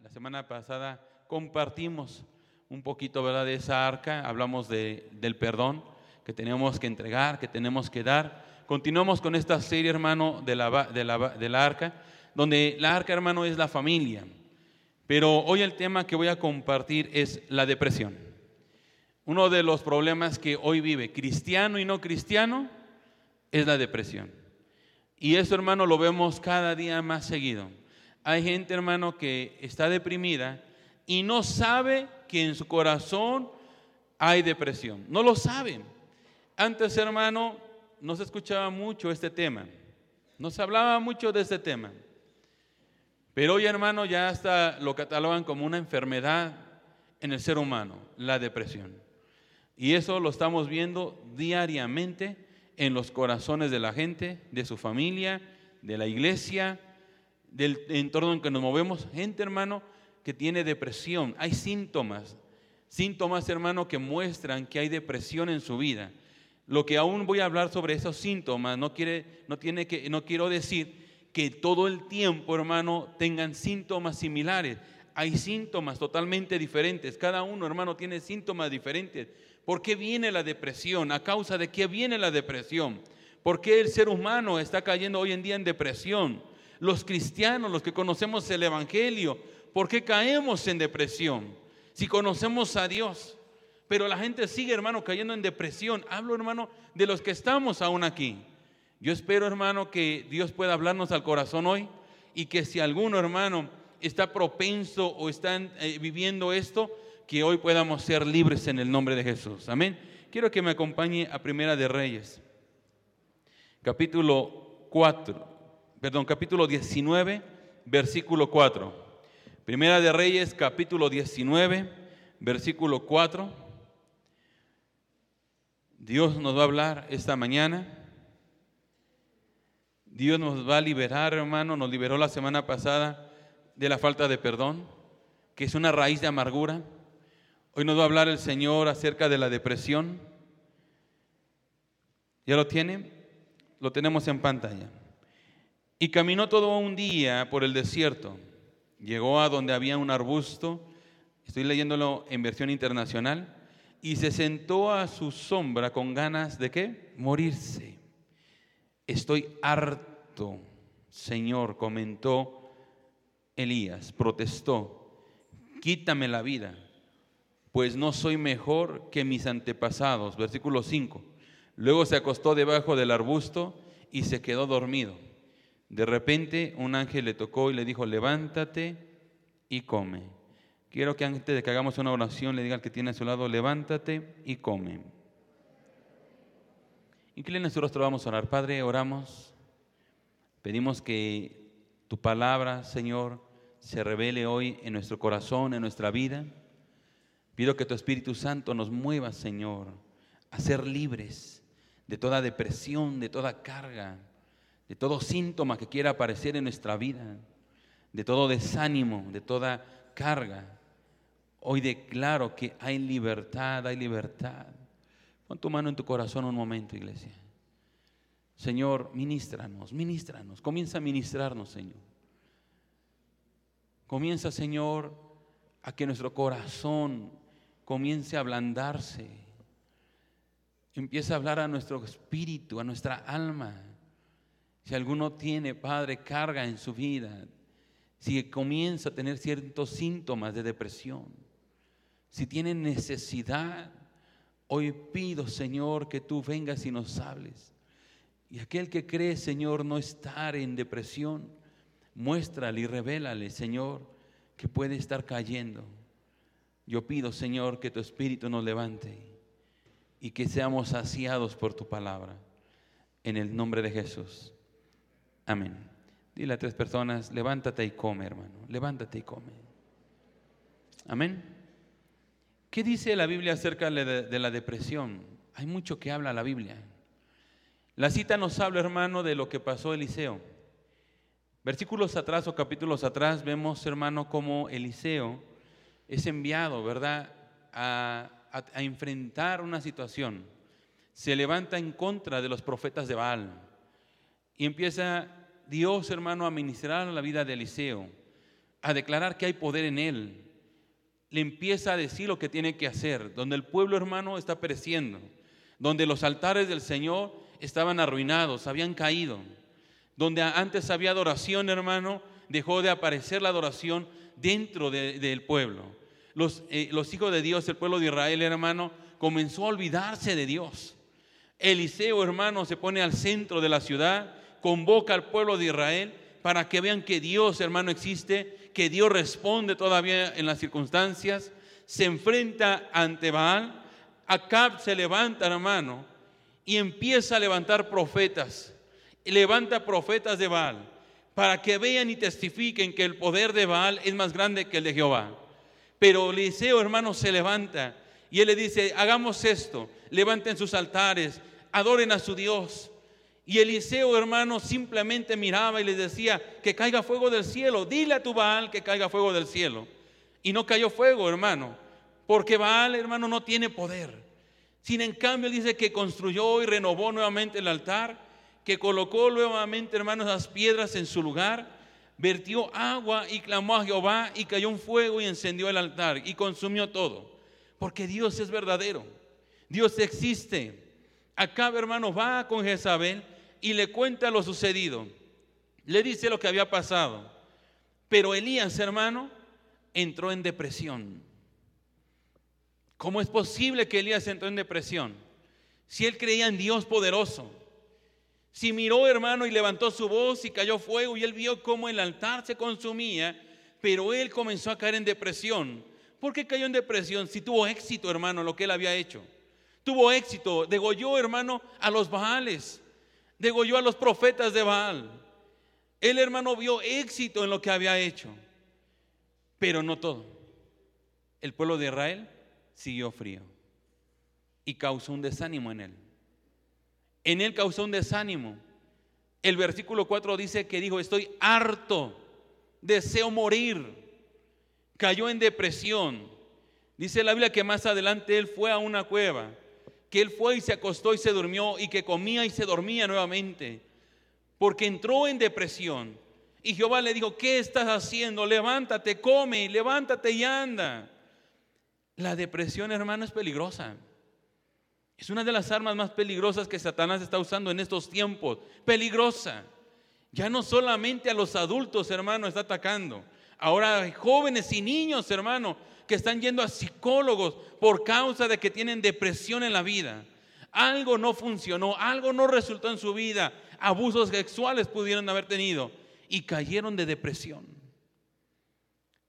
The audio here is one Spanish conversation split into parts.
La semana pasada compartimos un poquito ¿verdad? de esa arca, hablamos del perdón que tenemos que entregar, que tenemos que dar. Continuamos con esta serie, hermano, de de la, de la arca, donde la arca, hermano, es la familia. Pero hoy el tema que voy a compartir es la depresión. Uno de los problemas que hoy vive cristiano y no cristiano es la depresión. Y eso, hermano, lo vemos cada día más seguido. Hay gente, hermano, que está deprimida y no sabe que en su corazón hay depresión. No lo saben. Antes, hermano, no se escuchaba mucho este tema. No se hablaba mucho de este tema. Pero hoy, hermano, ya hasta lo catalogan como una enfermedad en el ser humano, la depresión. Y eso lo estamos viendo diariamente en los corazones de la gente, de su familia, de la iglesia, del entorno en que nos movemos. Gente, hermano, que tiene depresión. Hay síntomas, síntomas, hermano, que muestran que hay depresión en su vida. Lo que aún voy a hablar sobre esos síntomas no, quiere, no, tiene que, no quiero decir que todo el tiempo, hermano, tengan síntomas similares. Hay síntomas totalmente diferentes. Cada uno, hermano, tiene síntomas diferentes. ¿Por qué viene la depresión? ¿A causa de qué viene la depresión? ¿Por qué el ser humano está cayendo hoy en día en depresión? Los cristianos, los que conocemos el Evangelio, ¿Por qué caemos en depresión? Si conocemos a Dios. Pero la gente sigue, hermano, cayendo en depresión. Hablo, hermano, de los que estamos aún aquí. Yo espero, hermano, que Dios pueda hablarnos al corazón hoy y que si alguno, hermano, está propenso o está eh, viviendo esto, que hoy podamos ser libres en el nombre de Jesús. Amén. Quiero que me acompañe a Primera de Reyes, capítulo 4, perdón, capítulo 19, versículo 4. Primera de Reyes, capítulo 19, versículo 4. Dios nos va a hablar esta mañana. Dios nos va a liberar, hermano. Nos liberó la semana pasada de la falta de perdón, que es una raíz de amargura. Hoy nos va a hablar el Señor acerca de la depresión. ¿Ya lo tiene? Lo tenemos en pantalla. Y caminó todo un día por el desierto Llegó a donde había un arbusto, estoy leyéndolo en versión internacional, y se sentó a su sombra con ganas de qué? Morirse. Estoy harto, Señor, comentó Elías, protestó, quítame la vida, pues no soy mejor que mis antepasados. Versículo 5. Luego se acostó debajo del arbusto y se quedó dormido. De repente un ángel le tocó y le dijo, levántate y come. Quiero que antes de que hagamos una oración le diga al que tiene a su lado, levántate y come. Inclina su rostro, vamos a orar. Padre, oramos. Pedimos que tu palabra, Señor, se revele hoy en nuestro corazón, en nuestra vida. Pido que tu Espíritu Santo nos mueva, Señor, a ser libres de toda depresión, de toda carga de todo síntoma que quiera aparecer en nuestra vida, de todo desánimo, de toda carga. Hoy declaro que hay libertad, hay libertad. Pon tu mano en tu corazón un momento, iglesia. Señor, ministranos, ministranos. Comienza a ministrarnos, Señor. Comienza, Señor, a que nuestro corazón comience a ablandarse. Empieza a hablar a nuestro espíritu, a nuestra alma. Si alguno tiene, Padre, carga en su vida, si comienza a tener ciertos síntomas de depresión, si tiene necesidad, hoy pido, Señor, que tú vengas y nos hables. Y aquel que cree, Señor, no estar en depresión, muéstrale y revélale, Señor, que puede estar cayendo. Yo pido, Señor, que tu Espíritu nos levante y que seamos saciados por tu palabra. En el nombre de Jesús. Amén. Dile a tres personas, levántate y come, hermano. Levántate y come. Amén. ¿Qué dice la Biblia acerca de la depresión? Hay mucho que habla la Biblia. La cita nos habla, hermano, de lo que pasó Eliseo. Versículos atrás o capítulos atrás vemos, hermano, cómo Eliseo es enviado, ¿verdad?, a, a enfrentar una situación. Se levanta en contra de los profetas de Baal y empieza Dios, hermano, a ministrar la vida de Eliseo. a declarar que hay poder en él. Le empieza a decir lo que tiene que hacer, donde el pueblo hermano está pereciendo, donde los altares del Señor estaban arruinados, habían caído, donde antes había adoración hermano, dejó de aparecer la adoración dentro del pueblo. Los, eh, los hijos de Dios, el pueblo de Israel hermano, comenzó a olvidarse de Dios. Eliseo hermano se pone al centro de la ciudad, convoca al pueblo de Israel para que vean que Dios, hermano, existe, que Dios responde todavía en las circunstancias, se enfrenta ante Baal, Acab se levanta, hermano, y empieza a levantar profetas, levanta profetas de Baal, para que vean y testifiquen que el poder de Baal es más grande que el de Jehová. Pero Eliseo, hermano, se levanta y él le dice, hagamos esto, levanten sus altares, adoren a su Dios. Y Eliseo, hermano, simplemente miraba y les decía, que caiga fuego del cielo. Dile a tu Baal que caiga fuego del cielo. Y no cayó fuego, hermano, porque Baal, hermano, no tiene poder. Sin en cambio, dice que construyó y renovó nuevamente el altar, que colocó nuevamente, hermano, esas piedras en su lugar, vertió agua y clamó a Jehová y cayó un fuego y encendió el altar y consumió todo. Porque Dios es verdadero. Dios existe. Acá, hermano, va con Jezabel y le cuenta lo sucedido. Le dice lo que había pasado. Pero Elías, hermano, entró en depresión. ¿Cómo es posible que Elías entró en depresión? Si él creía en Dios poderoso. Si miró, hermano, y levantó su voz y cayó fuego y él vio cómo el altar se consumía, pero él comenzó a caer en depresión. ¿Por qué cayó en depresión? Si tuvo éxito, hermano, lo que él había hecho. Tuvo éxito, degolló, hermano, a los Baales degolló a los profetas de Baal. El hermano vio éxito en lo que había hecho, pero no todo. El pueblo de Israel siguió frío y causó un desánimo en él. En él causó un desánimo. El versículo 4 dice que dijo, estoy harto, deseo morir. Cayó en depresión. Dice la Biblia que más adelante él fue a una cueva que él fue y se acostó y se durmió y que comía y se dormía nuevamente, porque entró en depresión. Y Jehová le dijo, ¿qué estás haciendo? Levántate, come, levántate y anda. La depresión, hermano, es peligrosa. Es una de las armas más peligrosas que Satanás está usando en estos tiempos. Peligrosa. Ya no solamente a los adultos, hermano, está atacando. Ahora jóvenes y niños, hermano, que están yendo a psicólogos por causa de que tienen depresión en la vida. Algo no funcionó, algo no resultó en su vida. Abusos sexuales pudieron haber tenido y cayeron de depresión.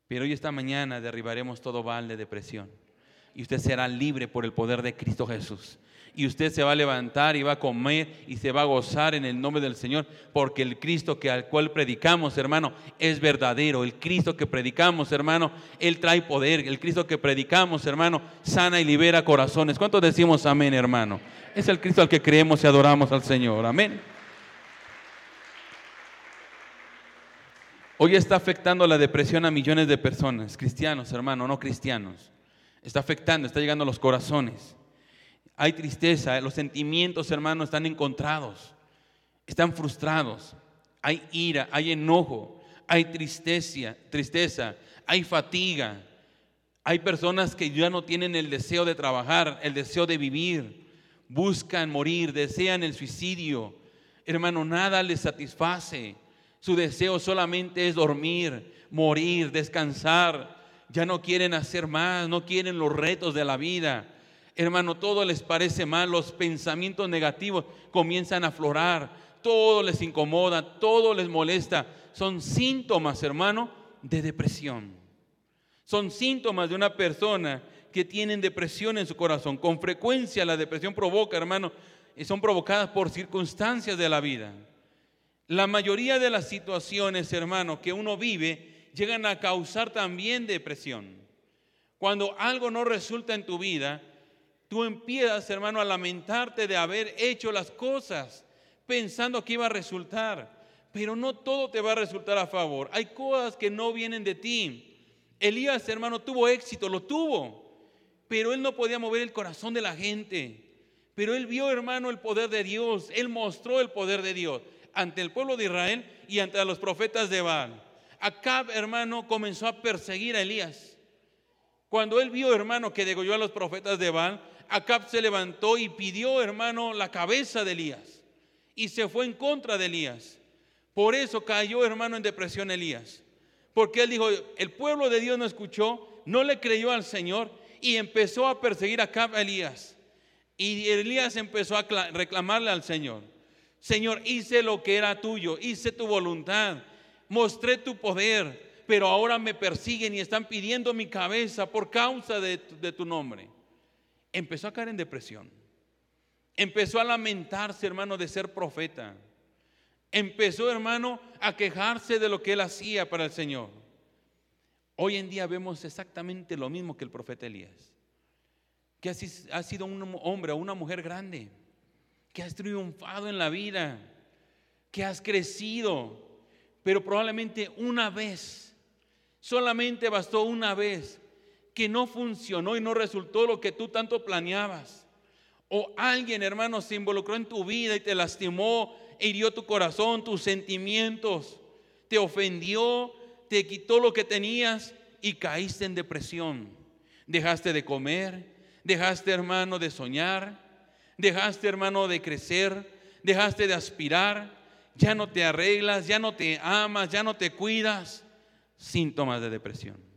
Pero hoy esta mañana derribaremos todo val de depresión y usted será libre por el poder de Cristo Jesús y usted se va a levantar y va a comer y se va a gozar en el nombre del Señor, porque el Cristo que al cual predicamos, hermano, es verdadero. El Cristo que predicamos, hermano, él trae poder. El Cristo que predicamos, hermano, sana y libera corazones. ¿Cuántos decimos amén, hermano? Es el Cristo al que creemos y adoramos al Señor. Amén. Hoy está afectando la depresión a millones de personas, cristianos, hermano, no cristianos. Está afectando, está llegando a los corazones hay tristeza, los sentimientos, hermanos, están encontrados, están frustrados, hay ira, hay enojo, hay tristeza, tristeza, hay fatiga. Hay personas que ya no tienen el deseo de trabajar, el deseo de vivir, buscan morir, desean el suicidio. Hermano, nada les satisface. Su deseo solamente es dormir, morir, descansar. Ya no quieren hacer más, no quieren los retos de la vida hermano, todo les parece mal, los pensamientos negativos comienzan a aflorar, todo les incomoda, todo les molesta. Son síntomas, hermano, de depresión. Son síntomas de una persona que tiene depresión en su corazón. Con frecuencia la depresión provoca, hermano, son provocadas por circunstancias de la vida. La mayoría de las situaciones, hermano, que uno vive llegan a causar también depresión. Cuando algo no resulta en tu vida, tú empiezas, hermano, a lamentarte de haber hecho las cosas pensando que iba a resultar. Pero no todo te va a resultar a favor. Hay cosas que no vienen de ti. Elías, hermano, tuvo éxito, lo tuvo. Pero él no podía mover el corazón de la gente. Pero él vio, hermano, el poder de Dios. Él mostró el poder de Dios ante el pueblo de Israel y ante los profetas de Baal. Acab, hermano, comenzó a perseguir a Elías. Cuando él vio, hermano, que degolló a los profetas de Baal, Acab se levantó y pidió, hermano, la cabeza de Elías. Y se fue en contra de Elías. Por eso cayó, hermano, en depresión Elías. Porque él dijo, el pueblo de Dios no escuchó, no le creyó al Señor y empezó a perseguir a Acab a Elías. Y Elías empezó a reclamarle al Señor. Señor, hice lo que era tuyo, hice tu voluntad, mostré tu poder, pero ahora me persiguen y están pidiendo mi cabeza por causa de, de tu nombre. Empezó a caer en depresión. Empezó a lamentarse, hermano, de ser profeta. Empezó, hermano, a quejarse de lo que él hacía para el Señor. Hoy en día vemos exactamente lo mismo que el profeta Elías, que ha sido un hombre o una mujer grande, que has triunfado en la vida, que has crecido, pero probablemente una vez, solamente bastó una vez, que no funcionó y no resultó lo que tú tanto planeabas. O alguien, hermano, se involucró en tu vida y te lastimó, hirió tu corazón, tus sentimientos, te ofendió, te quitó lo que tenías y caíste en depresión. Dejaste de comer, dejaste, hermano, de soñar, dejaste, hermano, de crecer, dejaste de aspirar, ya no te arreglas, ya no te amas, ya no te cuidas. Síntomas de depresión.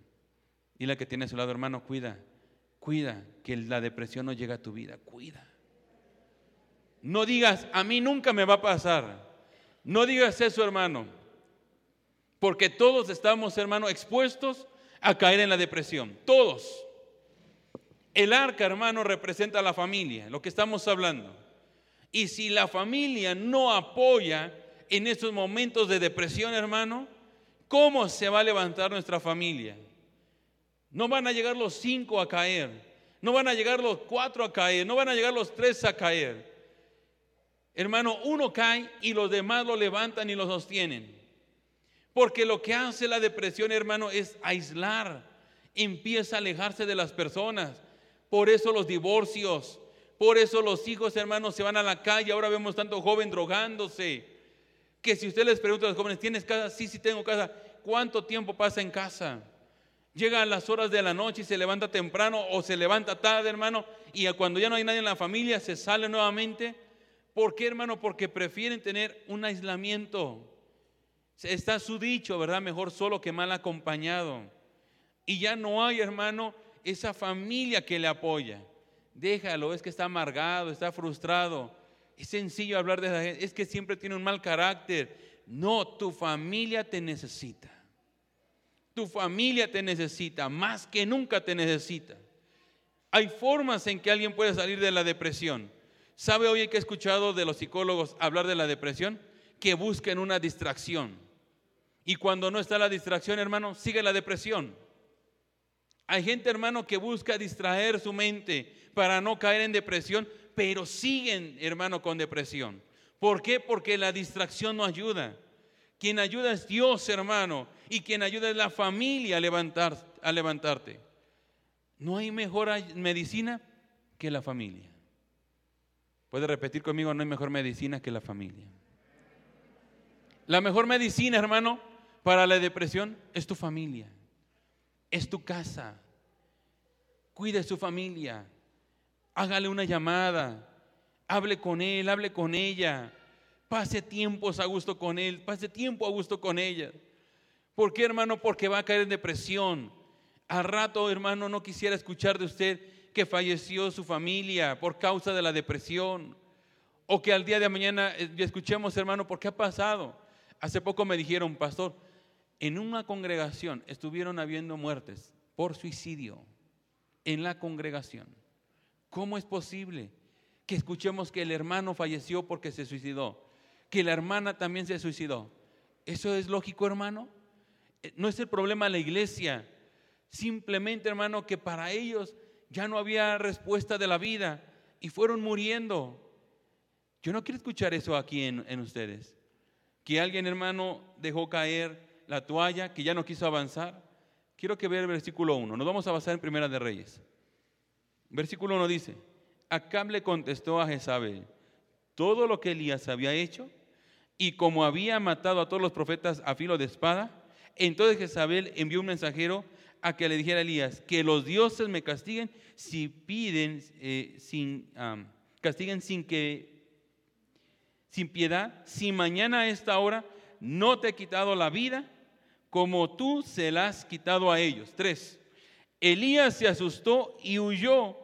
Y la que tiene a su lado, hermano, cuida, cuida que la depresión no llegue a tu vida, cuida. No digas, a mí nunca me va a pasar. No digas eso, hermano. Porque todos estamos, hermano, expuestos a caer en la depresión. Todos. El arca, hermano, representa a la familia, lo que estamos hablando. Y si la familia no apoya en esos momentos de depresión, hermano, ¿cómo se va a levantar nuestra familia? No van a llegar los cinco a caer, no van a llegar los cuatro a caer, no van a llegar los tres a caer. Hermano, uno cae y los demás lo levantan y lo sostienen. Porque lo que hace la depresión, hermano, es aislar. Empieza a alejarse de las personas. Por eso los divorcios, por eso los hijos, hermanos, se van a la calle. Ahora vemos tanto joven drogándose. Que si usted les pregunta a los jóvenes, ¿tienes casa? Sí, sí tengo casa. ¿Cuánto tiempo pasa en casa? Llega a las horas de la noche y se levanta temprano o se levanta tarde, hermano, y cuando ya no hay nadie en la familia se sale nuevamente ¿Por qué, hermano? Porque prefieren tener un aislamiento. Está su dicho, ¿verdad? Mejor solo que mal acompañado. Y ya no hay, hermano, esa familia que le apoya. Déjalo, es que está amargado, está frustrado. Es sencillo hablar de esa gente, es que siempre tiene un mal carácter. No, tu familia te necesita. Tu familia te necesita, más que nunca te necesita. Hay formas en que alguien puede salir de la depresión. ¿Sabe hoy que he escuchado de los psicólogos hablar de la depresión? Que busquen una distracción. Y cuando no está la distracción, hermano, sigue la depresión. Hay gente, hermano, que busca distraer su mente para no caer en depresión, pero siguen, hermano, con depresión. ¿Por qué? Porque la distracción no ayuda. Quien ayuda es Dios, hermano, y quien ayuda es la familia a, levantar, a levantarte. No hay mejor medicina que la familia. Puede repetir conmigo, no hay mejor medicina que la familia. La mejor medicina, hermano, para la depresión es tu familia, es tu casa. Cuide su familia, hágale una llamada, hable con él, hable con ella, pase tiempos a gusto con él, pase tiempo a gusto con ella. ¿Por qué, hermano? Porque va a caer en depresión. Al rato, hermano, no quisiera escuchar de usted que falleció su familia por causa de la depresión. O que al día de mañana eh, escuchemos, hermano, ¿por qué ha pasado? Hace poco me dijeron, pastor, en una congregación estuvieron habiendo muertes por suicidio en la congregación. ¿Cómo es posible que escuchemos que el hermano falleció porque se suicidó? Que la hermana también se suicidó. ¿Eso es lógico, hermano? Eh, no es el problema de la iglesia. Simplemente, hermano, que para ellos ya no había respuesta de la vida y fueron muriendo. Yo no quiero escuchar eso aquí en, ustedes. Que alguien, hermano, dejó caer la toalla, que ya no quiso avanzar. Quiero que vea el versículo 1. Nos vamos a basar en Primera de Reyes. Versículo 1 dice, Acab le contestó a Jezabel todo lo que Elías había hecho y como había matado a todos los profetas a filo de espada, Entonces Jezabel envió un mensajero a que le dijera a Elías, que los dioses me castiguen si piden, eh, sin, castiguen sin que, sin piedad, si mañana a esta hora no te he quitado la vida, como tú se la has quitado a ellos. Tres, Elías se asustó y huyó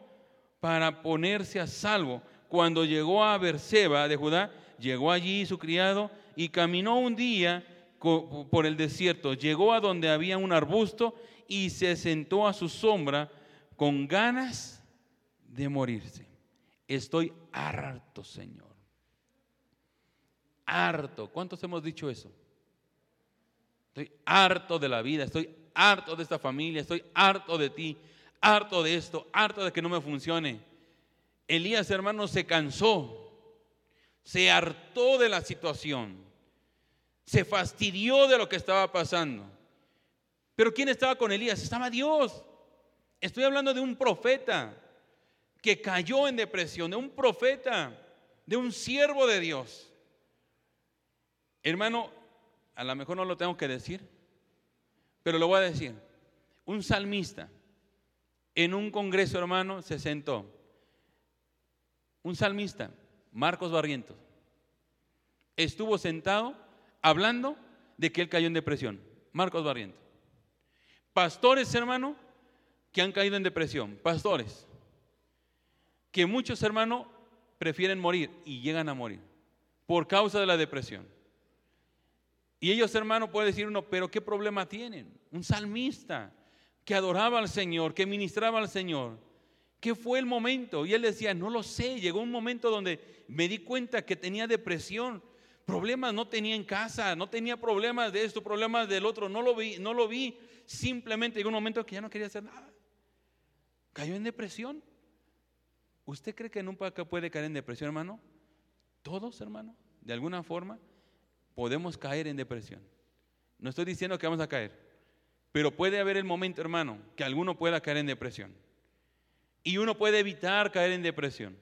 para ponerse a salvo. Cuando llegó a Berseba de Judá, llegó allí su criado y caminó un día por el desierto. Llegó a donde había un arbusto y se sentó a su sombra con ganas de morirse. Estoy harto, Señor. Harto. ¿Cuántos hemos dicho eso? Estoy harto de la vida, estoy harto de esta familia, estoy harto de ti, harto de esto, harto de que no me funcione. Elías, hermano, se cansó, se hartó de la situación, se fastidió de lo que estaba pasando. Pero ¿quién estaba con Elías? Estaba Dios. Estoy hablando de un profeta que cayó en depresión, de un profeta, de un siervo de Dios. Hermano, a lo mejor no lo tengo que decir, pero lo voy a decir. Un salmista en un congreso, hermano, se sentó. Un salmista, Marcos Barrientos, estuvo sentado hablando de que él cayó en depresión. Marcos Barrientos. Pastores, hermano, que han caído en depresión. Pastores. Que muchos, hermano, prefieren morir y llegan a morir por causa de la depresión. Y ellos, hermano, puede decir uno, pero ¿qué problema tienen? Un salmista que adoraba al Señor, que ministraba al Señor. ¿Qué fue el momento? Y él decía, no lo sé, llegó un momento donde me di cuenta que tenía depresión, problemas no tenía en casa, no tenía problemas de esto, problemas del otro, no lo vi, no lo vi, simplemente llegó un momento que ya no quería hacer nada. Cayó en depresión. ¿Usted cree que nunca puede caer en depresión, hermano? Todos, hermano, de alguna forma podemos caer en depresión. No estoy diciendo que vamos a caer, pero puede haber el momento, hermano, que alguno pueda caer en depresión. Y uno puede evitar caer en depresión.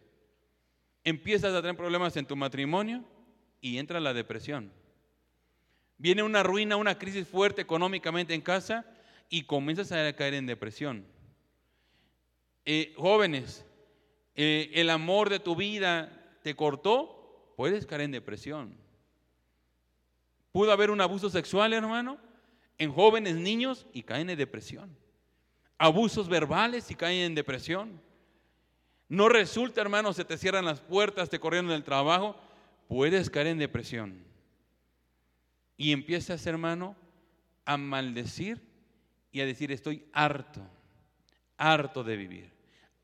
Empiezas a tener problemas en tu matrimonio y entra la depresión. Viene una ruina, una crisis fuerte económicamente en casa y comienzas a caer en depresión. Eh, jóvenes, eh, el amor de tu vida te cortó, puedes caer en depresión. Pudo haber un abuso sexual, hermano, en jóvenes, niños y caen en depresión. Abusos verbales y caen en depresión. No resulta, hermano, se te cierran las puertas, te corrieron del trabajo, puedes caer en depresión. Y empiezas, hermano, a maldecir y a decir, estoy harto, harto de vivir,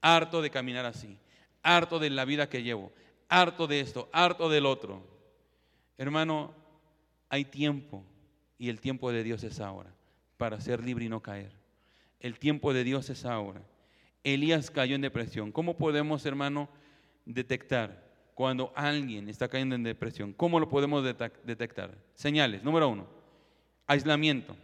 harto de caminar así, harto de la vida que llevo, harto de esto, harto del otro. Hermano, hay tiempo y el tiempo de Dios es ahora para ser libre y no caer. El tiempo de Dios es ahora. Elías cayó en depresión. ¿Cómo podemos, hermano, detectar cuando alguien está cayendo en depresión? ¿Cómo lo podemos detectar? Señales. Número uno, aislamiento.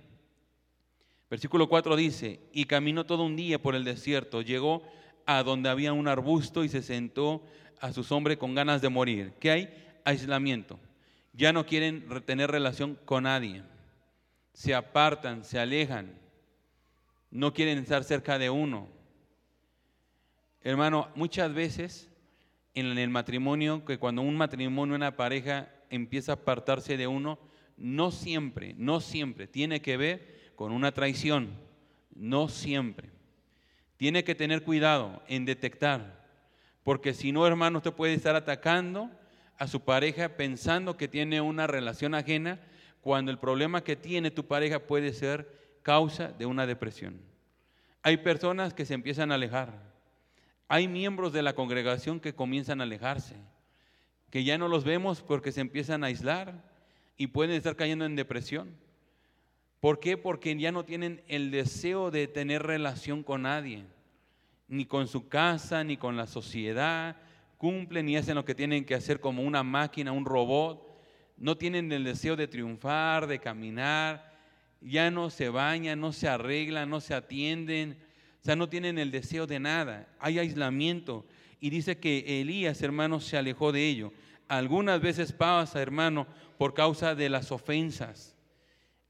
Versículo 4 dice, y caminó todo un día por el desierto, llegó a donde había un arbusto y se sentó a su sombra con ganas de morir. ¿Qué hay? Aislamiento ya no quieren tener relación con nadie. Se apartan, se alejan. No quieren estar cerca de uno. Hermano, muchas veces en el matrimonio, que cuando un matrimonio, una pareja empieza a apartarse de uno, no siempre, no siempre tiene que ver con una traición. No siempre. Tiene que tener cuidado en detectar, porque si no, hermano, usted puede estar atacando a su pareja pensando que tiene una relación ajena cuando el problema que tiene tu pareja puede ser causa de una depresión. Hay personas que se empiezan a alejar. Hay miembros de la congregación que comienzan a alejarse, que ya no los vemos porque se empiezan a aislar y pueden estar cayendo en depresión. ¿Por qué? Porque ya no tienen el deseo de tener relación con nadie, ni con su casa, ni con la sociedad, cumplen y hacen lo que tienen que hacer como una máquina, un robot. No tienen el deseo de triunfar, de caminar. Ya no se bañan, no se arreglan, no se atienden. O sea, no tienen el deseo de nada. Hay aislamiento. Y dice que Elías, hermano, se alejó de ello. Algunas veces pasa, hermano, por causa de las ofensas.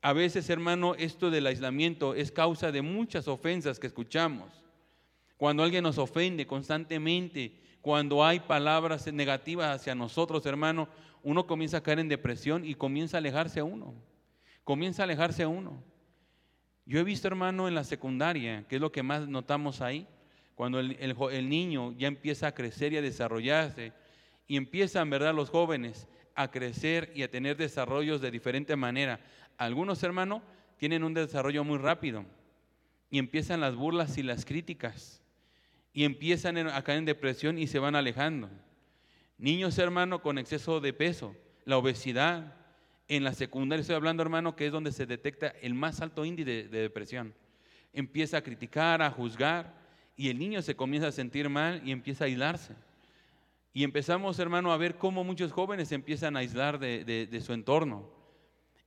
A veces, hermano, esto del aislamiento es causa de muchas ofensas que escuchamos. Cuando alguien nos ofende constantemente, cuando hay palabras negativas hacia nosotros, hermano, uno comienza a caer en depresión y comienza a alejarse a uno. Comienza a alejarse uno. Yo he visto, hermano, en la secundaria, que es lo que más notamos ahí, cuando el, el niño ya empieza a crecer y a desarrollarse, y empiezan, ¿verdad?, los jóvenes a crecer y a tener desarrollos de diferente manera. Algunos, hermanos, tienen un desarrollo muy rápido y empiezan las burlas y las críticas y empiezan a caer en depresión y se van alejando. Niños, hermano, con exceso de peso, la obesidad. En la secundaria estoy hablando, hermano, que es donde se detecta el más alto índice de, de depresión. Empieza a criticar, a juzgar y el niño se comienza a sentir mal y empieza a aislarse. Y empezamos, hermano, a ver cómo muchos jóvenes empiezan a aislar de, su entorno.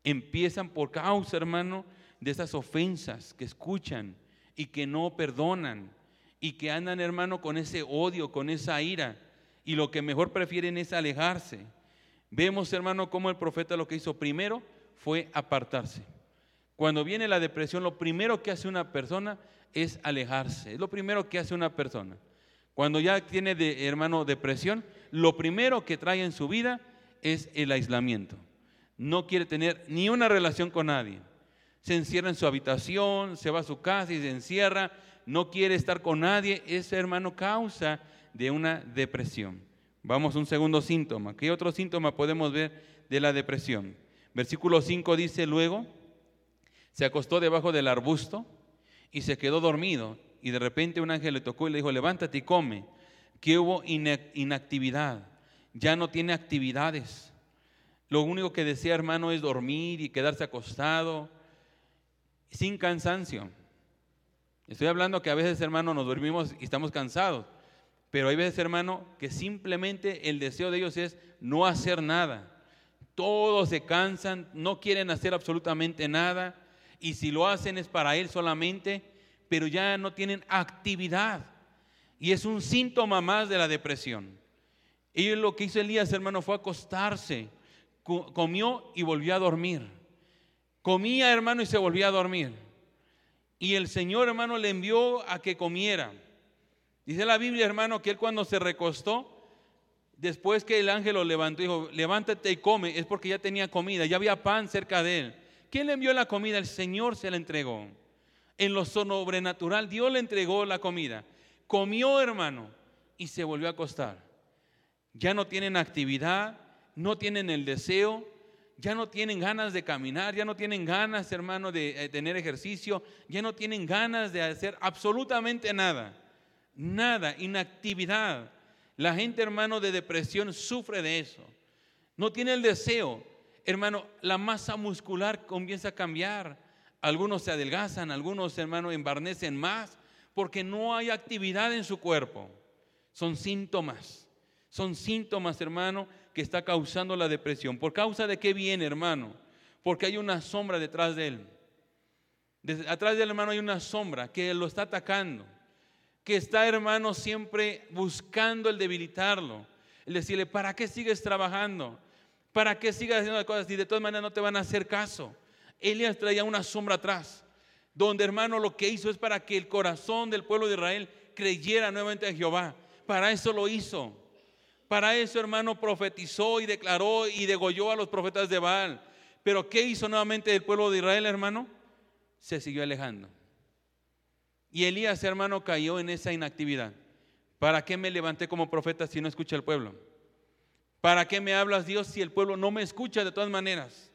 Empiezan por causa, hermano, de esas ofensas que escuchan y que no perdonan y que andan, hermano, con ese odio, con esa ira. Y lo que mejor prefieren es alejarse. Vemos, hermano, cómo el profeta lo que hizo primero fue apartarse. Cuando viene la depresión, lo primero que hace una persona es alejarse. Es lo primero que hace una persona. Cuando ya tiene, de, hermano, depresión, lo primero que trae en su vida es el aislamiento. No quiere tener ni una relación con nadie. Se encierra en su habitación, se va a su casa y se encierra, no quiere estar con nadie. Ese hermano causa de una depresión. Vamos a un segundo síntoma. ¿Qué otro síntoma podemos ver de la depresión? Versículo 5 dice luego, se acostó debajo del arbusto y se quedó dormido y de repente un ángel le tocó y le dijo, levántate y come, que hubo inactividad, ya no tiene actividades. Lo único que desea, hermano, es dormir y quedarse acostado, sin cansancio. Estoy hablando que a veces, hermano, nos dormimos y estamos cansados, pero hay veces, hermano, que simplemente el deseo de ellos es no hacer nada. Todos se cansan, no quieren hacer absolutamente nada, y si lo hacen es para él solamente pero ya no tienen actividad. Y es un síntoma más de la depresión. Y lo que hizo Elías, hermano, fue acostarse. Comió y volvió a dormir. Comía, hermano, y se volvía a dormir. Y el Señor, hermano, le envió a que comiera. Dice la Biblia, hermano, que él cuando se recostó, después que el ángel lo levantó, dijo, levántate y come, es porque ya tenía comida, ya había pan cerca de él. ¿Quién le envió la comida? El Señor se la entregó en lo sobrenatural, Dios le entregó la comida. Comió, hermano, y se volvió a acostar. Ya no tienen actividad, no tienen el deseo, ya no tienen ganas de caminar, ya no tienen ganas, hermano, de eh, tener ejercicio, ya no tienen ganas de hacer absolutamente nada. Nada, inactividad. La gente, hermano, de depresión sufre de eso. No tiene el deseo. Hermano, la masa muscular comienza a cambiar algunos se adelgazan, algunos hermanos embarnecen más porque no hay actividad en su cuerpo. Son síntomas, son síntomas, hermano, que está causando la depresión. ¿Por causa de qué viene, hermano? Porque hay una sombra detrás de él. atrás del hermano hay una sombra que lo está atacando, que está, hermano, siempre buscando el debilitarlo. El decirle, ¿para qué sigues trabajando? ¿Para qué sigues haciendo cosas si de todas maneras no te van a hacer caso? Elías traía una sombra atrás, donde hermano lo que hizo es para que el corazón del pueblo de Israel creyera nuevamente a Jehová. Para eso lo hizo. Para eso, hermano, profetizó y declaró y degolló a los profetas de Baal. Pero ¿qué hizo nuevamente el pueblo de Israel, hermano? Se siguió alejando. Y Elías, hermano, cayó en esa inactividad. ¿Para qué me levanté como profeta si no escucha el pueblo? ¿Para qué me hablas Dios si el pueblo no me escucha de todas maneras?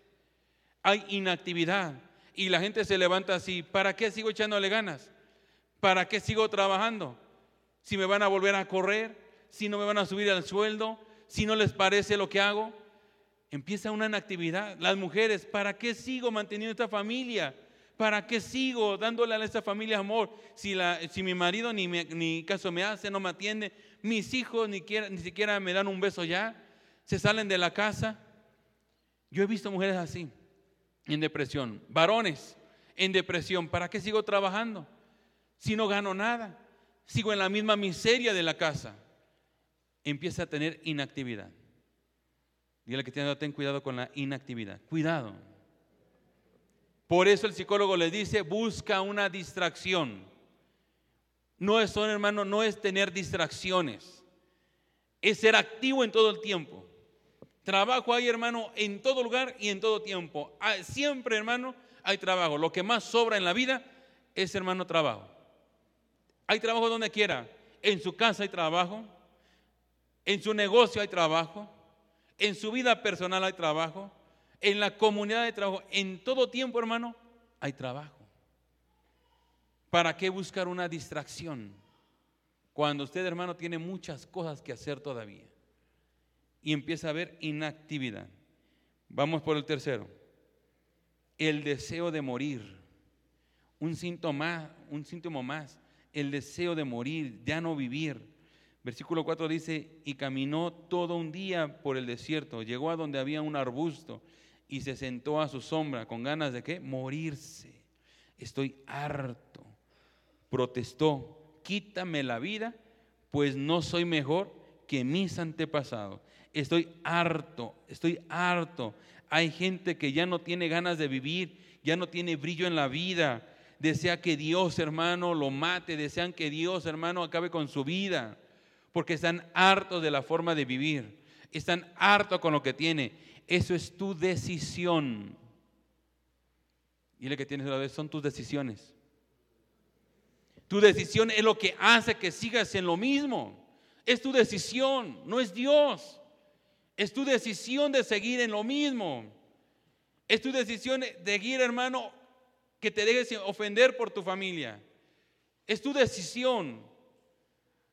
hay inactividad. Y la gente se levanta así, ¿para qué sigo echándole ganas? ¿Para qué sigo trabajando? Si me van a volver a correr, si no me van a subir al sueldo, si no les parece lo que hago. Empieza una inactividad. Las mujeres, ¿para qué sigo manteniendo esta familia? ¿Para qué sigo dándole a esta familia amor? Si, la, si mi marido ni, ni caso me hace, no me atiende, mis hijos ni, ni siquiera me dan un beso ya, se salen de la casa. Yo he visto mujeres así en depresión. Varones en depresión. ¿Para qué sigo trabajando? Si no gano nada. Sigo en la misma miseria de la casa. Empieza a tener inactividad. Dígale que ten cuidado con la inactividad. Cuidado. Por eso el psicólogo les dice, busca una distracción. No es, son, hermano, no es tener distracciones. Es ser activo en todo el tiempo. Trabajo hay, hermano, en todo lugar y en todo tiempo. Ah, siempre, hermano, hay trabajo. Lo que más sobra en la vida es, hermano, trabajo. Hay trabajo donde quiera. En su casa hay trabajo. En su negocio hay trabajo. En su vida personal hay trabajo en la comunidad de trabajo, en todo tiempo, hermano, hay trabajo. ¿Para qué buscar una distracción? Cuando usted, hermano, tiene muchas cosas que hacer todavía y empieza a haber inactividad. Vamos por el tercero. El deseo de morir. Un síntoma, un síntoma más. El deseo de morir, ya no vivir. Versículo 4 dice, y caminó todo un día por el desierto, llegó a donde había un arbusto y se sentó a su sombra con ganas de qué? Morirse. Estoy harto. Protestó, quítame la vida, pues no soy mejor que mis antepasados. Estoy harto, estoy harto. Hay gente que ya no tiene ganas de vivir, ya no tiene brillo en la vida. Desea que Dios, hermano, lo mate, desean que Dios, hermano, acabe con su vida, porque están hartos de la forma de vivir, están hartos con lo que tiene eso es tu decisión. Y lo que tienes a la vez son tus decisiones. Tu decisión es lo que hace que sigas en lo mismo. Es tu decisión, no es Dios. Es tu decisión de seguir en lo mismo. Es tu decisión de seguir, hermano, que te dejes ofender por tu familia. Es tu decisión.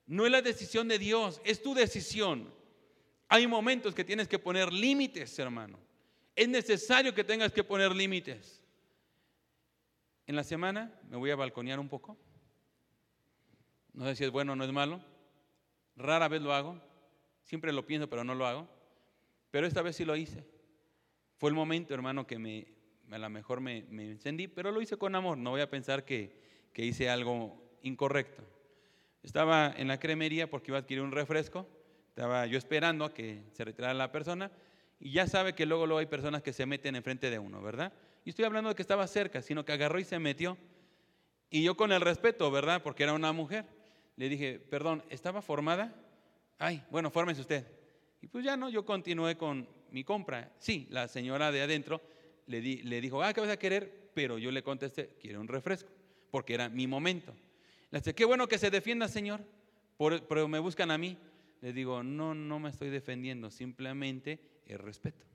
No es la decisión de Dios, es tu decisión. Hay momentos que tienes que poner límites, hermano. Es necesario que tengas que poner límites. En la semana me voy a balconear un poco. No sé si es bueno o no es malo. Rara vez lo hago. Siempre lo pienso, pero no lo hago. Pero esta vez sí lo hice. Fue el momento, hermano, que me, a lo mejor me, me encendí, pero lo hice con amor. No voy a pensar que, que hice algo incorrecto. Estaba en la cremería porque iba a adquirir un refresco estaba yo esperando a que se retirara la persona y ya sabe que luego, luego hay personas que se meten enfrente de uno, ¿verdad? Y estoy hablando de que estaba cerca, sino que agarró y se metió. Y yo con el respeto, ¿verdad? Porque era una mujer, le dije, perdón, ¿estaba formada? Ay, bueno, fórmese usted. Y pues ya no, yo continué con mi compra. Sí, la señora de adentro le, le dijo, ah, ¿qué vas a querer? Pero yo le contesté, quiero un refresco, porque era mi momento. Le dije, qué bueno que se defienda, señor, pero me buscan a mí le digo, no, no me estoy defendiendo, simplemente el respeto.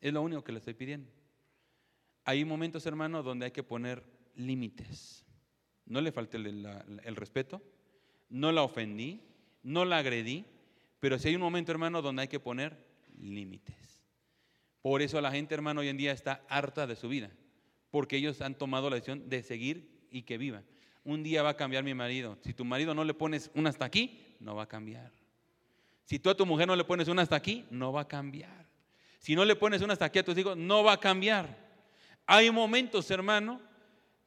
Es lo único que le estoy pidiendo. Hay momentos, hermano, donde hay que poner límites. No le falté el, respeto, no la ofendí, no la agredí, pero si hay un momento, hermano, donde hay que poner límites. Por eso la gente, hermano, hoy en día está harta de su vida, porque ellos han tomado la decisión de seguir y que viva. Un día va a cambiar mi marido. Si tu marido no le pones un hasta aquí, no va a cambiar. Si tú a tu mujer no le pones una hasta aquí, no va a cambiar. Si no le pones una hasta aquí a tus hijos, no va a cambiar. Hay momentos, hermano,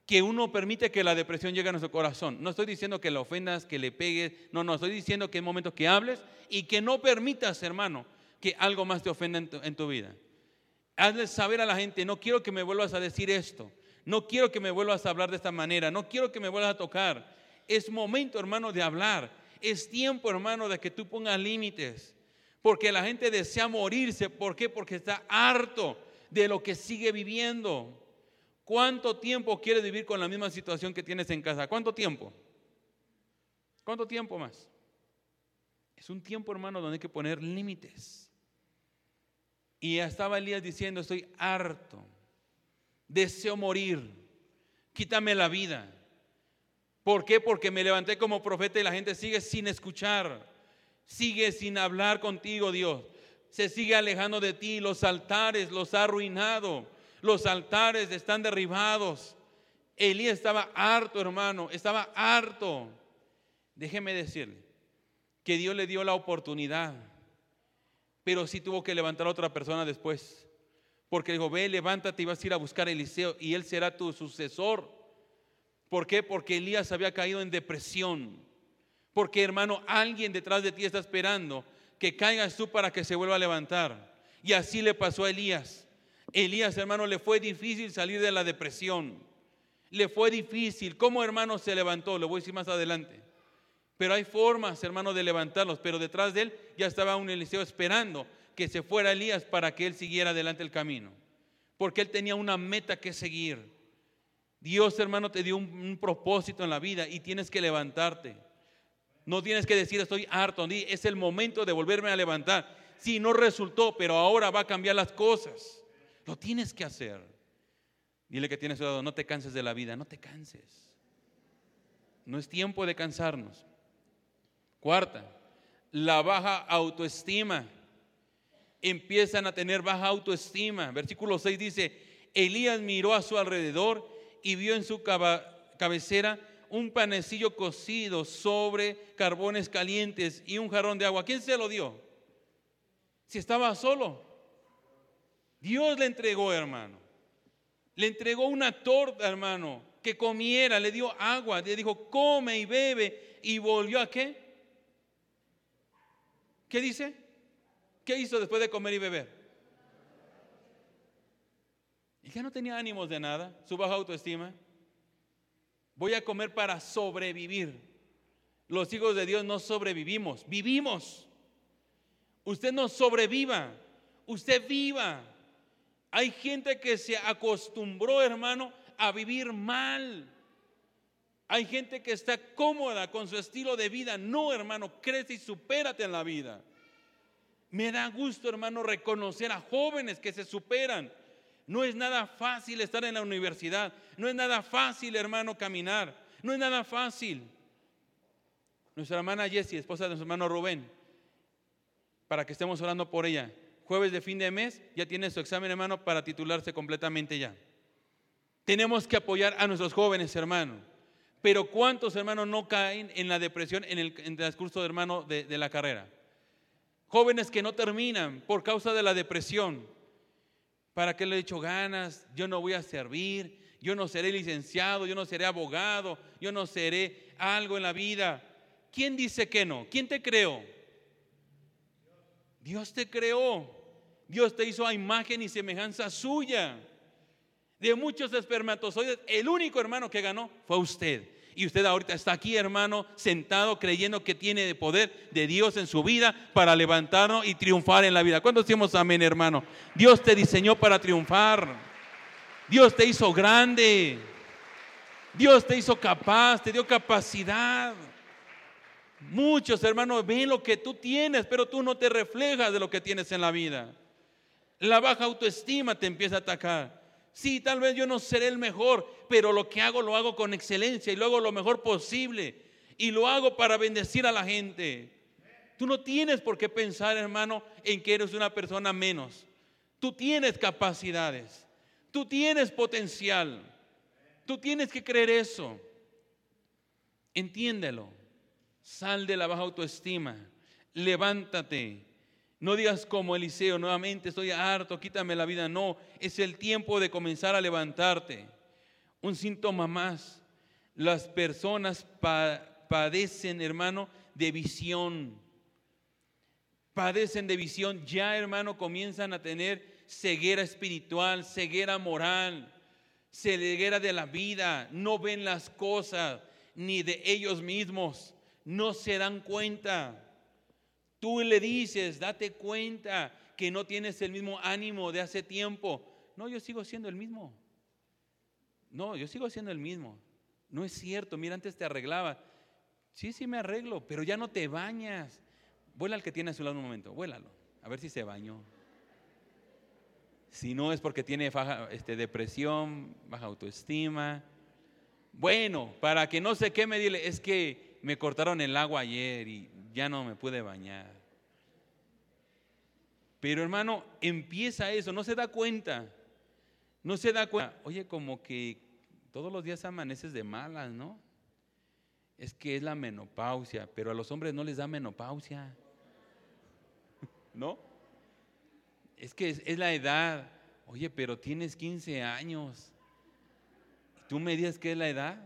que uno permite que la depresión llegue a nuestro corazón. No estoy diciendo que la ofendas, que le pegues. No, no, estoy diciendo que hay momentos que hables y que no permitas, hermano, que algo más te ofenda en tu, en tu vida. Hazle saber a la gente, no quiero que me vuelvas a decir esto. No quiero que me vuelvas a hablar de esta manera. No quiero que me vuelvas a tocar. Es momento, hermano, de hablar. Es tiempo, hermano, de que tú pongas límites. Porque la gente desea morirse. ¿Por qué? Porque está harto de lo que sigue viviendo. ¿Cuánto tiempo quieres vivir con la misma situación que tienes en casa? ¿Cuánto tiempo? ¿Cuánto tiempo más? Es un tiempo, hermano, donde hay que poner límites. Y ya estaba Elías diciendo, estoy harto, deseo morir, quítame la vida. ¿Por qué? Porque me levanté como profeta y la gente sigue sin escuchar, sigue sin hablar contigo, Dios. Se sigue alejando de ti, los altares los ha arruinado, los altares están derribados. Elías estaba harto, hermano, estaba harto. Déjeme decirle que Dios le dio la oportunidad, pero sí tuvo que levantar a otra persona después. Porque dijo, ve, levántate y vas a ir a buscar a Eliseo y él será tu sucesor. ¿Por qué? Porque Elías había caído en depresión. Porque hermano, alguien detrás de ti está esperando que caigas tú para que se vuelva a levantar. Y así le pasó a Elías. Elías, hermano, le fue difícil salir de la depresión. Le fue difícil. ¿Cómo, hermano, se levantó? Le voy a decir más adelante. Pero hay formas, hermano, de levantarlos. Pero detrás de él ya estaba un Eliseo esperando que se fuera Elías para que él siguiera adelante el camino. Porque él tenía una meta que seguir. Dios, hermano, te dio un, propósito en la vida y tienes que levantarte. No tienes que decir estoy harto, es el momento de volverme a levantar. Si no resultó, pero ahora va a cambiar las cosas. Lo tienes que hacer. Dile que tienes cuidado, no te canses de la vida, no te canses. No es tiempo de cansarnos. Cuarta, la baja autoestima. Empiezan a tener baja autoestima. Versículo 6 dice, Elías miró a su alrededor y vio en su cabecera un panecillo cocido sobre carbones calientes y un jarrón de agua. ¿Quién se lo dio? Si estaba solo. Dios le entregó, hermano. Le entregó una torta, hermano, que comiera, le dio agua, le dijo, come y bebe. Y volvió a qué? ¿Qué dice? ¿Qué hizo después de comer y beber? Y ya no tenía ánimos de nada, su baja autoestima. Voy a comer para sobrevivir. Los hijos de Dios no sobrevivimos, vivimos. Usted no sobreviva, usted viva. Hay gente que se acostumbró, hermano, a vivir mal. Hay gente que está cómoda con su estilo de vida. No, hermano, crece y supérate en la vida. Me da gusto, hermano, reconocer a jóvenes que se superan. No es nada fácil estar en la universidad. No es nada fácil, hermano, caminar. No es nada fácil. Nuestra hermana Jessie, esposa de nuestro hermano Rubén, para que estemos orando por ella. Jueves de fin de mes ya tiene su examen, hermano, para titularse completamente ya. Tenemos que apoyar a nuestros jóvenes, hermano. Pero ¿cuántos hermanos no caen en la depresión en el, transcurso, hermano, de la carrera? Jóvenes que no terminan por causa de la depresión ¿Para qué le he hecho ganas? Yo no voy a servir, yo no seré licenciado, yo no seré abogado, yo no seré algo en la vida. ¿Quién dice que no? ¿Quién te creó? Dios te creó. Dios te hizo a imagen y semejanza suya. De muchos espermatozoides, el único hermano que ganó fue usted. Y usted ahorita está aquí, hermano, sentado creyendo que tiene poder de Dios en su vida para levantarnos y triunfar en la vida. ¿Cuántos decimos amén, hermano? Dios te diseñó para triunfar. Dios te hizo grande. Dios te hizo capaz, te dio capacidad. Muchos hermanos ven lo que tú tienes, pero tú no te reflejas de lo que tienes en la vida. La baja autoestima te empieza a atacar. Sí, tal vez yo no seré el mejor, pero lo que hago lo hago con excelencia y lo hago lo mejor posible. Y lo hago para bendecir a la gente. Tú no tienes por qué pensar, hermano, en que eres una persona menos. Tú tienes capacidades. Tú tienes potencial. Tú tienes que creer eso. Entiéndelo. Sal de la baja autoestima. Levántate. No digas como Eliseo, nuevamente estoy harto, quítame la vida. No, es el tiempo de comenzar a levantarte. Un síntoma más, las personas padecen, hermano, de visión. Padecen de visión, ya hermano comienzan a tener ceguera espiritual, ceguera moral, ceguera de la vida, no ven las cosas ni de ellos mismos, no se dan cuenta. Tú le dices, date cuenta que no tienes el mismo ánimo de hace tiempo. No, yo sigo siendo el mismo. No, yo sigo siendo el mismo. No es cierto, mira, antes te arreglaba. Sí, sí me arreglo, pero ya no te bañas. Vuela al que tiene a su lado un momento, vuélalo, a ver si se bañó. Si no es porque tiene baja, este, depresión, baja autoestima. Bueno, para que no se queme, dile, es que me cortaron el agua ayer y ya no me pude bañar. Pero hermano, empieza eso, no se da cuenta. No se da cuenta. Oye, como que todos los días amaneces de malas, ¿no? Es que es la menopausia, pero a los hombres no les da menopausia. ¿No? Es que es, la edad. Oye, pero tienes 15 años. ¿Tú me dices qué es la edad?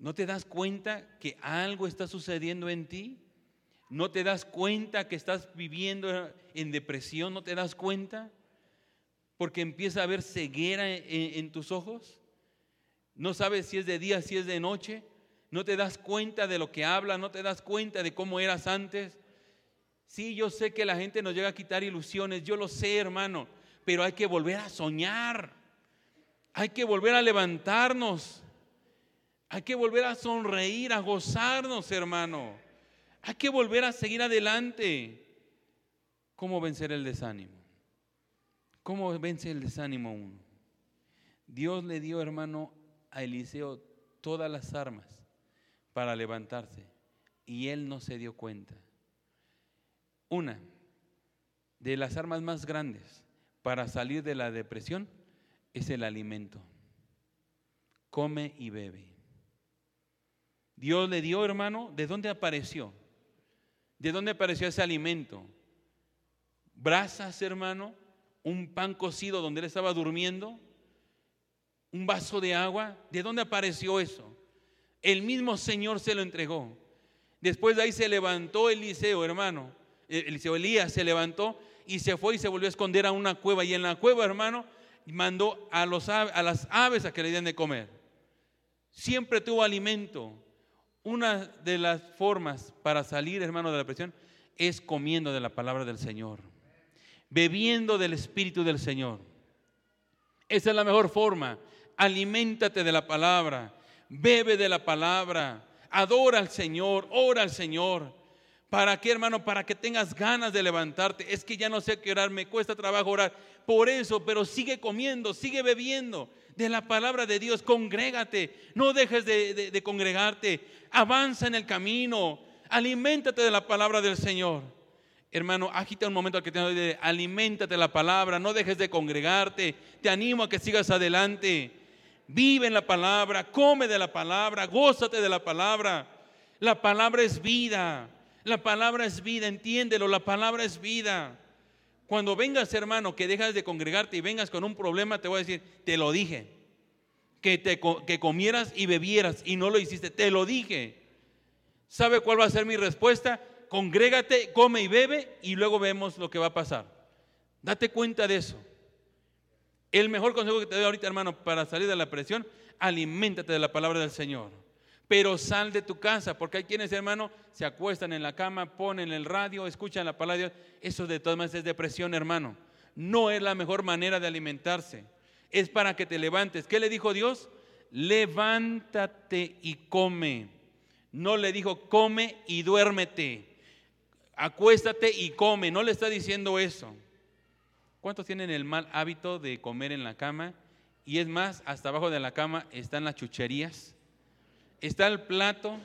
¿No te das cuenta que algo está sucediendo en ti? ¿No te das cuenta que estás viviendo en depresión? ¿No te das cuenta? porque empieza a haber ceguera en, tus ojos. No sabes si es de día, si es de noche. No te das cuenta de lo que habla, no te das cuenta de cómo eras antes. Sí, yo sé que la gente nos llega a quitar ilusiones, yo lo sé, hermano, pero hay que volver a soñar. Hay que volver a levantarnos. Hay que volver a sonreír, a gozarnos, hermano. Hay que volver a seguir adelante. ¿Cómo vencer el desánimo? ¿Cómo vence el desánimo uno? Dios le dio, hermano, a Eliseo todas las armas para levantarse y él no se dio cuenta. Una de las armas más grandes para salir de la depresión es el alimento. Come y bebe. Dios le dio, hermano, ¿de dónde apareció? ¿De dónde apareció ese alimento? Brasas, hermano, un pan cocido donde él estaba durmiendo, un vaso de agua. ¿De dónde apareció eso? El mismo Señor se lo entregó. Después de ahí se levantó Eliseo, hermano. Eliseo Elías se levantó y se fue y se volvió a esconder a una cueva. Y en la cueva, hermano, mandó a, los, a las aves a que le dieran de comer. Siempre tuvo alimento. Una de las formas para salir, hermano, de la presión es comiendo de la palabra del Señor, bebiendo del Espíritu del Señor. Esa es la mejor forma. Aliméntate de la palabra, bebe de la palabra, adora al Señor, ora al Señor. ¿Para qué, hermano? Para que tengas ganas de levantarte. Es que ya no sé qué orar, me cuesta trabajo orar. Por eso, pero sigue comiendo, sigue bebiendo de la palabra de Dios. Congrégate, no dejes de, congregarte. Avanza en el camino, aliméntate de la palabra del Señor. Hermano, agita un momento al que te aliméntate de la palabra, no dejes de congregarte. Te animo a que sigas adelante. Vive en la palabra, come de la palabra, gózate de la palabra. La palabra es vida. La palabra es vida, entiéndelo, la palabra es vida. Cuando vengas, hermano, que dejas de congregarte y vengas con un problema, te voy a decir, te lo dije. Que, te, que comieras y bebieras y no lo hiciste, te lo dije. ¿Sabe cuál va a ser mi respuesta? Congrégate, come y bebe y luego vemos lo que va a pasar. Date cuenta de eso. El mejor consejo que te doy ahorita, hermano, para salir de la presión, aliméntate de la palabra del Señor pero sal de tu casa, porque hay quienes, hermano, se acuestan en la cama, ponen el radio, escuchan la palabra de Dios. Eso de todas maneras es depresión, hermano. No es la mejor manera de alimentarse. Es para que te levantes. ¿Qué le dijo Dios? Levántate y come. No le dijo, come y duérmete. Acuéstate y come. No le está diciendo eso. ¿Cuántos tienen el mal hábito de comer en la cama? Y es más, hasta abajo de la cama están las chucherías está el plato,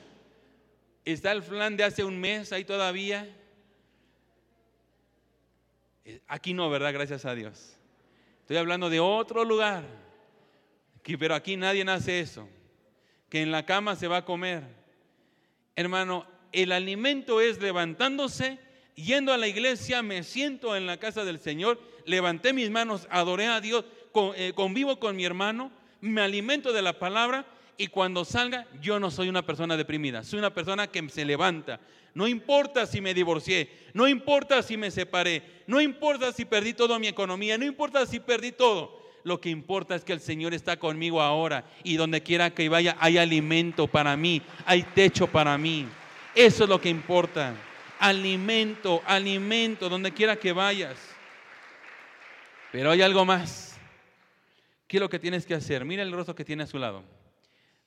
está el flan de hace un mes ahí todavía. Eh, aquí no, ¿verdad? Gracias a Dios. Estoy hablando de otro lugar. pero aquí nadie hace eso. Que en la cama se va a comer. Hermano, el alimento es levantándose, yendo a la iglesia, me siento en la casa del Señor, levanté mis manos, adoré a Dios, eh, convivo con mi hermano, me alimento de la palabra y cuando salga yo no soy una persona deprimida, soy una persona que se levanta. No importa si me divorcié, no importa si me separé, no importa si perdí toda mi economía, no importa si perdí todo. Lo que importa es que el Señor está conmigo ahora y donde quiera que vaya hay alimento para mí, hay techo para mí. Eso es lo que importa. Alimento, alimento, donde quiera que vayas. Pero hay algo más. ¿Qué es lo que tienes que hacer? Mira el rostro que tiene a su lado.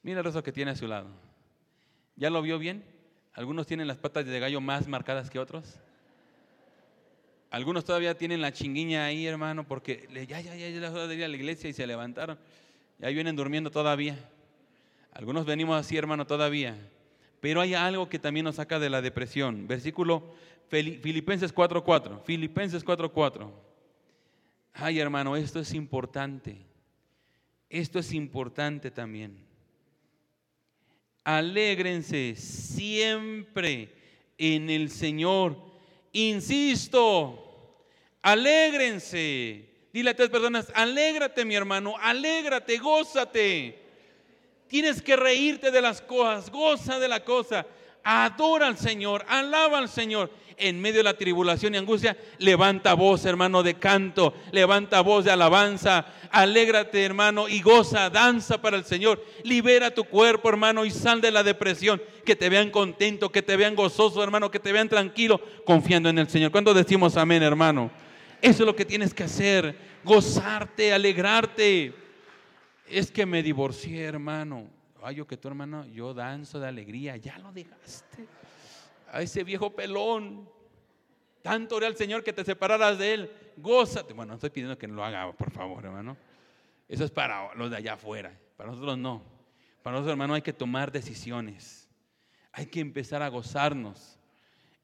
Mira el que tiene a su lado. ¿Ya lo vio bien? Algunos tienen las patas de gallo más marcadas que otros. Algunos todavía tienen la chinguiña ahí, hermano, porque ya, ya, ya, ya la hora de ir a la iglesia y se levantaron. Y ahí vienen durmiendo todavía. Algunos venimos así, hermano, todavía. Pero hay algo que también nos saca de la depresión. Versículo Filipenses 4.4. Filipenses 4.4. Ay, hermano, esto es importante. Esto es importante también alégrense siempre en el Señor. Insisto, alégrense. Dile a tres personas, alégrate mi hermano, alégrate, gózate. Tienes que reírte de las cosas, goza de la cosa. Adora al Señor, alaba al Señor. En medio de la tribulación y angustia, levanta voz, hermano, de canto, levanta voz de alabanza, alégrate, hermano, y goza, danza para el Señor. Libera tu cuerpo, hermano, y sal de la depresión. Que te vean contento, que te vean gozoso, hermano, que te vean tranquilo, confiando en el Señor. ¿Cuándo decimos amén, hermano? Eso es lo que tienes que hacer, gozarte, alegrarte. Es que me divorcié, hermano. Ay, yo que tu hermano, yo danzo de alegría, ya lo dejaste. A ese viejo pelón. Tanto oré al Señor que te separaras de él. Gózate. Bueno, no estoy pidiendo que lo haga, por favor, hermano. Eso es para los de allá afuera. Para nosotros no. Para nosotros, hermano, hay que tomar decisiones. Hay que empezar a gozarnos.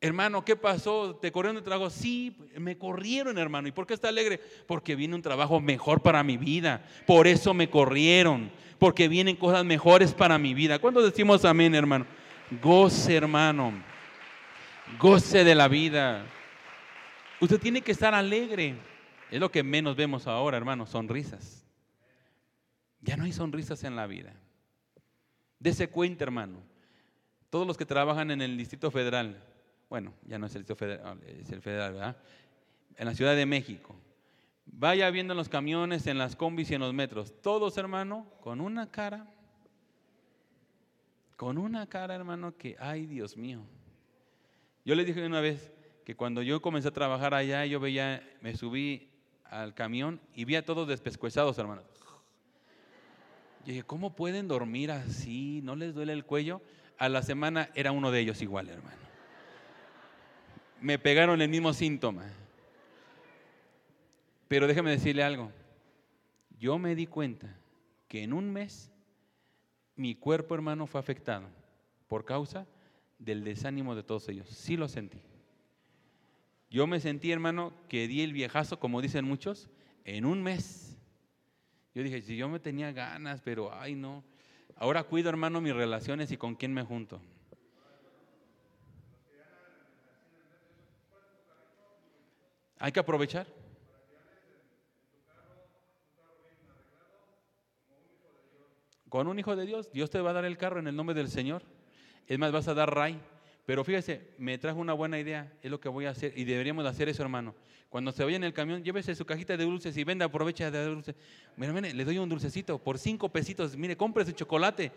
Hermano, ¿qué pasó? ¿Te corrieron de trabajo? Sí, me corrieron, hermano. ¿Y por qué está alegre? Porque viene un trabajo mejor para mi vida. Por eso me corrieron. Porque vienen cosas mejores para mi vida. ¿Cuándo decimos amén, hermano? Goce, hermano. Goce de la vida. Usted tiene que estar alegre. Es lo que menos vemos ahora, hermano, sonrisas. Ya no hay sonrisas en la vida. Dese cuenta, hermano. Todos los que trabajan en el Distrito Federal, bueno, ya no es el Distrito Federal, es el Federal, ¿verdad? En la Ciudad de México. Vaya viendo en los camiones, en las combis y en los metros. Todos, hermano, con una cara, con una cara, hermano, que, ay, Dios mío. Yo les dije una vez que cuando yo comencé a trabajar allá, yo veía, me subí al camión y vi a todos despescuezados, hermano. Yo dije, ¿cómo pueden dormir así? ¿No les duele el cuello? A la semana era uno de ellos igual, hermano. Me pegaron el mismo síntoma. Pero déjeme decirle algo. Yo me di cuenta que en un mes mi cuerpo, hermano, fue afectado por causa del desánimo de todos ellos. Sí lo sentí. Yo me sentí, hermano, que di el viejazo, como dicen muchos, en un mes. Yo dije, si yo me tenía ganas, pero ay no. Ahora cuido, hermano, mis relaciones y con quién me junto. Hay que aprovechar. Con un hijo de Dios, Dios te va a dar el carro en el nombre del Señor. Es más, vas a dar ray. Pero fíjese, me trajo una buena idea, es lo que voy a hacer y deberíamos hacer eso, hermano. Cuando se vaya en el camión, llévese su cajita de dulces y venda, aprovecha de dulces. Mira, mire, le doy un dulcecito por cinco pesitos. Mire, compre su chocolate.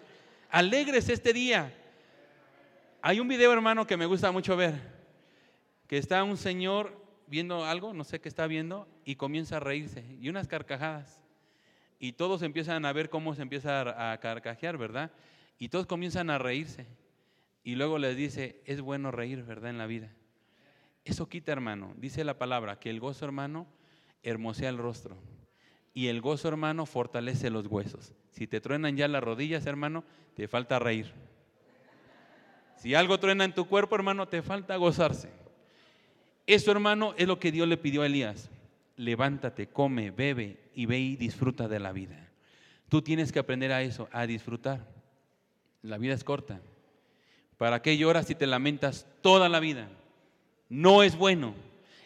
Alegres este día. Hay un video, hermano, que me gusta mucho ver. Que está un señor viendo algo, no sé qué está viendo, y comienza a reírse. Y unas carcajadas. Y todos empiezan a ver cómo se empieza a carcajear, ¿verdad? Y todos comienzan a reírse. Y luego les dice, es bueno reír, ¿verdad? En la vida. Eso quita, hermano. Dice la palabra, que el gozo, hermano, hermosea el rostro. Y el gozo, hermano, fortalece los huesos. Si te truenan ya las rodillas, hermano, te falta reír. Si algo truena en tu cuerpo, hermano, te falta gozarse. Eso, hermano, es lo que Dios le pidió a Elías. Levántate, come, bebe y ve y disfruta de la vida. Tú tienes que aprender a eso, a disfrutar. La vida es corta. ¿Para qué lloras si te lamentas toda la vida? No es bueno.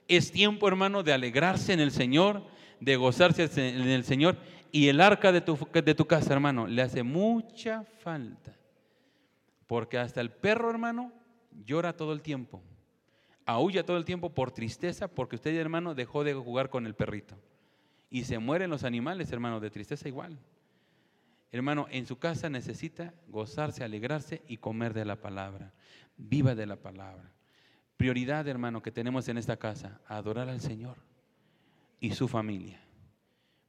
Es tiempo, hermano, de alegrarse en el Señor, de gozarse en el Señor. Y el arca de tu, de tu casa, hermano, le hace mucha falta. Porque hasta el perro, hermano, llora todo el tiempo. Aúlla todo el tiempo por tristeza, porque usted, hermano, dejó de jugar con el perrito. Y se mueren los animales, hermano, de tristeza igual. Hermano, en su casa necesita gozarse, alegrarse y comer de la palabra. Viva de la palabra. Prioridad, hermano, que tenemos en esta casa, adorar al Señor y su familia.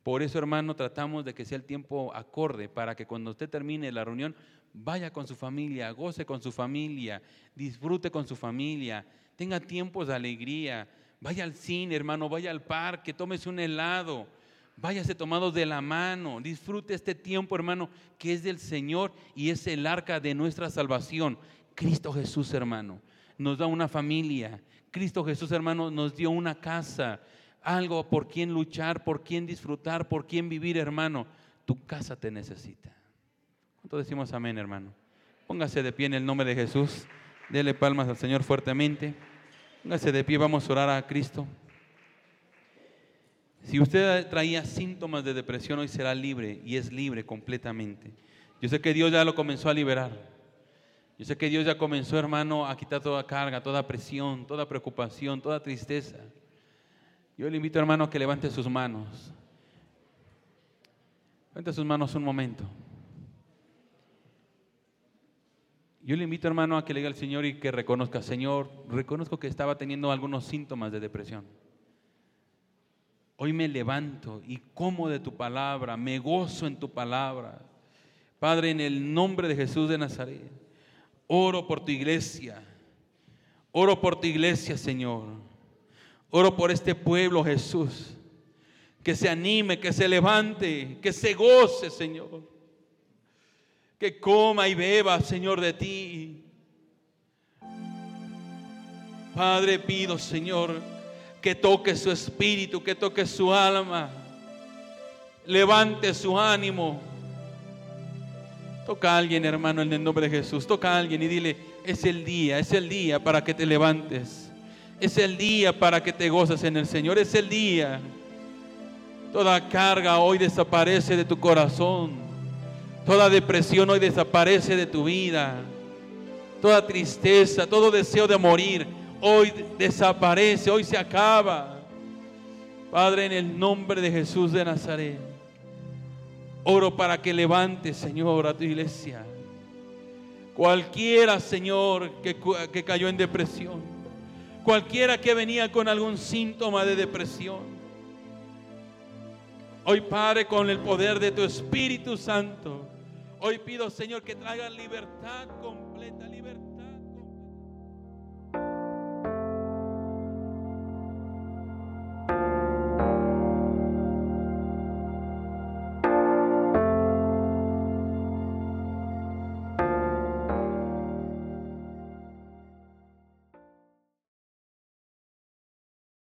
Por eso, hermano, tratamos de que sea el tiempo acorde para que cuando usted termine la reunión, vaya con su familia, goce con su familia, disfrute con su familia, tenga tiempos de alegría, vaya al cine, hermano, vaya al parque, tómese un helado Váyase tomados de la mano, disfrute este tiempo, hermano, que es del Señor y es el arca de nuestra salvación. Cristo Jesús, hermano, nos da una familia. Cristo Jesús, hermano, nos dio una casa, algo por quien luchar, por quien disfrutar, por quien vivir, hermano. Tu casa te necesita. ¿Cuánto decimos amén, hermano? Póngase de pie en el nombre de Jesús. Dele palmas al Señor fuertemente. Póngase de pie, vamos a orar a Cristo. Si usted traía síntomas de depresión, hoy será libre y es libre completamente. Yo sé que Dios ya lo comenzó a liberar. Yo sé que Dios ya comenzó, hermano, a quitar toda carga, toda presión, toda preocupación, toda tristeza. Yo le invito, hermano, a que levante sus manos. Levante sus manos un momento. Yo le invito, hermano, a que le diga al Señor y que reconozca, Señor, reconozco que estaba teniendo algunos síntomas de depresión. Hoy me levanto y como de tu palabra, me gozo en tu palabra. Padre, en el nombre de Jesús de Nazaret, oro por tu iglesia. Oro por tu iglesia, Señor. Oro por este pueblo, Jesús. Que se anime, que se levante, que se goce, Señor que coma y beba, Señor, de ti. Padre, pido, Señor, que toque su espíritu, que toque su alma, levante su ánimo. Toca a alguien, hermano, en el nombre de Jesús. Toca a alguien y dile, es el día, es el día para que te levantes. Es el día para que te gozas en el Señor. Es el día. Toda carga hoy desaparece de tu corazón. Toda depresión hoy desaparece de tu vida. Toda tristeza, todo deseo de morir, hoy desaparece, hoy se acaba. Padre, en el nombre de Jesús de Nazaret, oro para que levantes, Señor, a tu iglesia. Cualquiera, Señor, que, que cayó en depresión. Cualquiera que venía con algún síntoma de depresión. Hoy, Padre, con el poder de tu Espíritu Santo, Hoy pido, Señor, que traigan libertad completa,